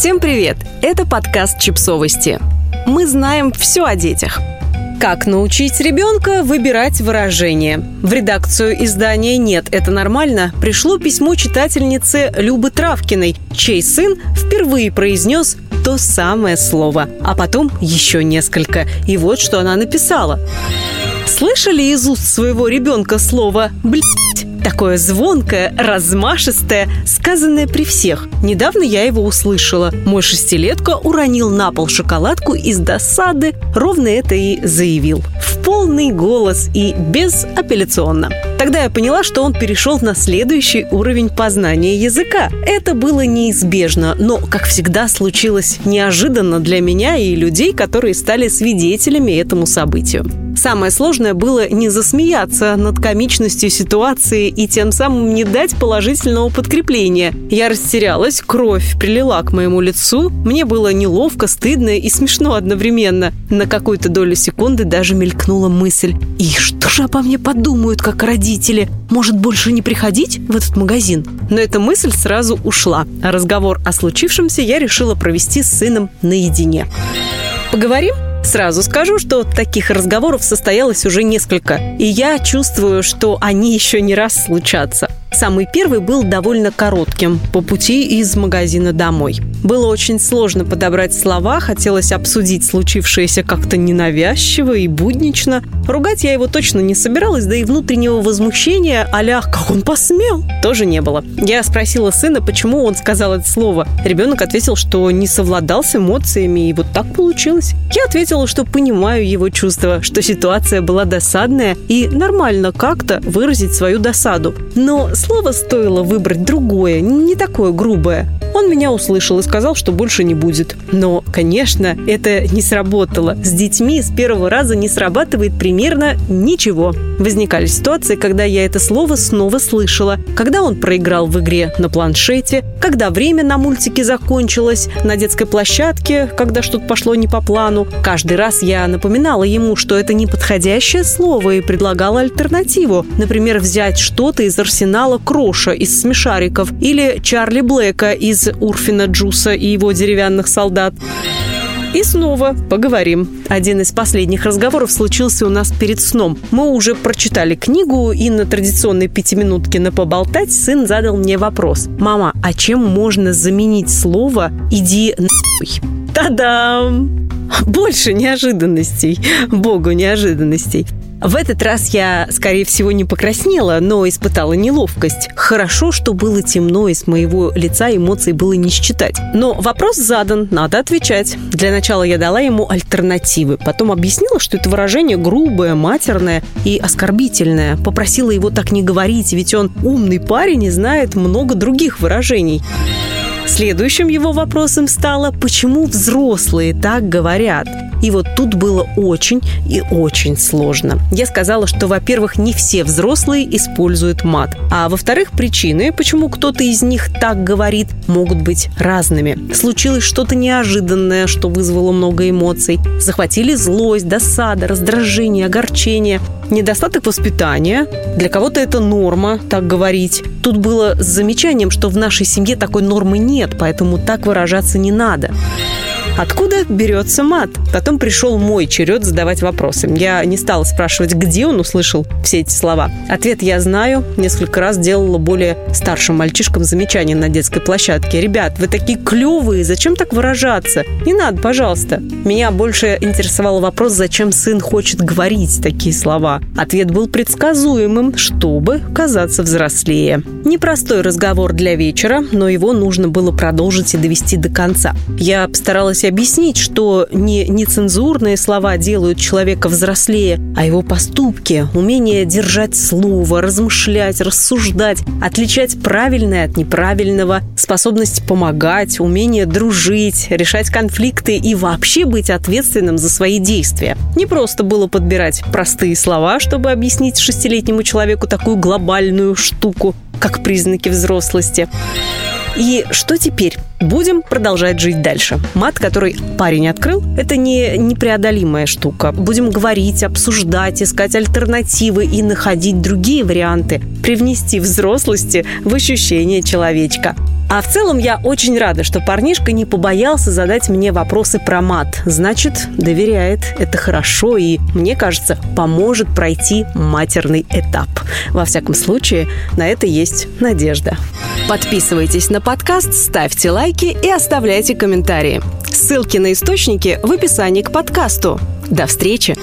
Всем привет! Это подкаст «Чипсовости». Мы знаем все о детях. Как научить ребенка выбирать выражение? В редакцию издания «Нет, это нормально» пришло письмо читательницы Любы Травкиной, чей сын впервые произнес то самое слово, а потом еще несколько. И вот что она написала. Слышали из уст своего ребенка слово «блядь»? Такое звонкое, размашистое, сказанное при всех. Недавно я его услышала. Мой шестилетка уронил на пол шоколадку из досады, ровно это и заявил. В полный голос и безапелляционно. Тогда я поняла, что он перешел на следующий уровень познания языка. Это было неизбежно, но, как всегда, случилось неожиданно для меня и людей, которые стали свидетелями этому событию. Самое сложное было не засмеяться над комичностью ситуации и тем самым не дать положительного подкрепления. Я растерялась, кровь прилила к моему лицу. Мне было неловко, стыдно и смешно одновременно. На какую-то долю секунды даже мелькнула мысль. И что же обо мне подумают, как родители? Может, больше не приходить в этот магазин? Но эта мысль сразу ушла. А разговор о случившемся я решила провести с сыном наедине. Поговорим? Сразу скажу, что таких разговоров состоялось уже несколько, и я чувствую, что они еще не раз случатся. Самый первый был довольно коротким, по пути из магазина домой. Было очень сложно подобрать слова, хотелось обсудить случившееся как-то ненавязчиво и буднично. Ругать я его точно не собиралась, да и внутреннего возмущения а «как он посмел?» тоже не было. Я спросила сына, почему он сказал это слово. Ребенок ответил, что не совладал с эмоциями, и вот так получилось. Я ответила, что понимаю его чувства, что ситуация была досадная, и нормально как-то выразить свою досаду. Но слово стоило выбрать другое, не такое грубое. Он меня услышал и сказал, что больше не будет. Но, конечно, это не сработало. С детьми с первого раза не срабатывает примерно ничего. Возникали ситуации, когда я это слово снова слышала. Когда он проиграл в игре на планшете, когда время на мультике закончилось, на детской площадке, когда что-то пошло не по плану. Каждый раз я напоминала ему, что это неподходящее слово и предлагала альтернативу. Например, взять что-то из арсенала Кроша из смешариков или Чарли Блэка из Урфина Джуса и его деревянных солдат. И снова поговорим. Один из последних разговоров случился у нас перед сном. Мы уже прочитали книгу, и на традиционной пятиминутке на поболтать сын задал мне вопрос. «Мама, а чем можно заменить слово «иди нахуй»?» Та-дам! Больше неожиданностей. Богу неожиданностей. В этот раз я, скорее всего, не покраснела, но испытала неловкость. Хорошо, что было темно, и с моего лица эмоций было не считать. Но вопрос задан, надо отвечать. Для начала я дала ему альтернативы. Потом объяснила, что это выражение грубое, матерное и оскорбительное. Попросила его так не говорить, ведь он умный парень и знает много других выражений. Следующим его вопросом стало, почему взрослые так говорят. И вот тут было очень и очень сложно. Я сказала, что, во-первых, не все взрослые используют мат, а во-вторых, причины, почему кто-то из них так говорит, могут быть разными. Случилось что-то неожиданное, что вызвало много эмоций. Захватили злость, досада, раздражение, огорчение. Недостаток воспитания. Для кого-то это норма, так говорить. Тут было с замечанием, что в нашей семье такой нормы нет, поэтому так выражаться не надо. Откуда берется мат? Потом пришел мой черед задавать вопросы. Я не стала спрашивать, где он услышал все эти слова. Ответ я знаю. Несколько раз делала более старшим мальчишкам замечания на детской площадке. Ребят, вы такие клевые, зачем так выражаться? Не надо, пожалуйста. Меня больше интересовал вопрос, зачем сын хочет говорить такие слова. Ответ был предсказуемым, чтобы казаться взрослее. Непростой разговор для вечера, но его нужно было продолжить и довести до конца. Я постаралась объяснить, что не нецензурные слова делают человека взрослее, а его поступки, умение держать слово, размышлять, рассуждать, отличать правильное от неправильного, способность помогать, умение дружить, решать конфликты и вообще быть ответственным за свои действия. Не просто было подбирать простые слова, чтобы объяснить шестилетнему человеку такую глобальную штуку, как признаки взрослости. И что теперь? Будем продолжать жить дальше. Мат, который парень открыл, это не непреодолимая штука. Будем говорить, обсуждать, искать альтернативы и находить другие варианты, привнести взрослости в ощущение человечка. А в целом я очень рада, что парнишка не побоялся задать мне вопросы про мат. Значит, доверяет. Это хорошо и, мне кажется, поможет пройти матерный этап. Во всяком случае, на это есть надежда. Подписывайтесь на подкаст, ставьте лайки и оставляйте комментарии. Ссылки на источники в описании к подкасту. До встречи!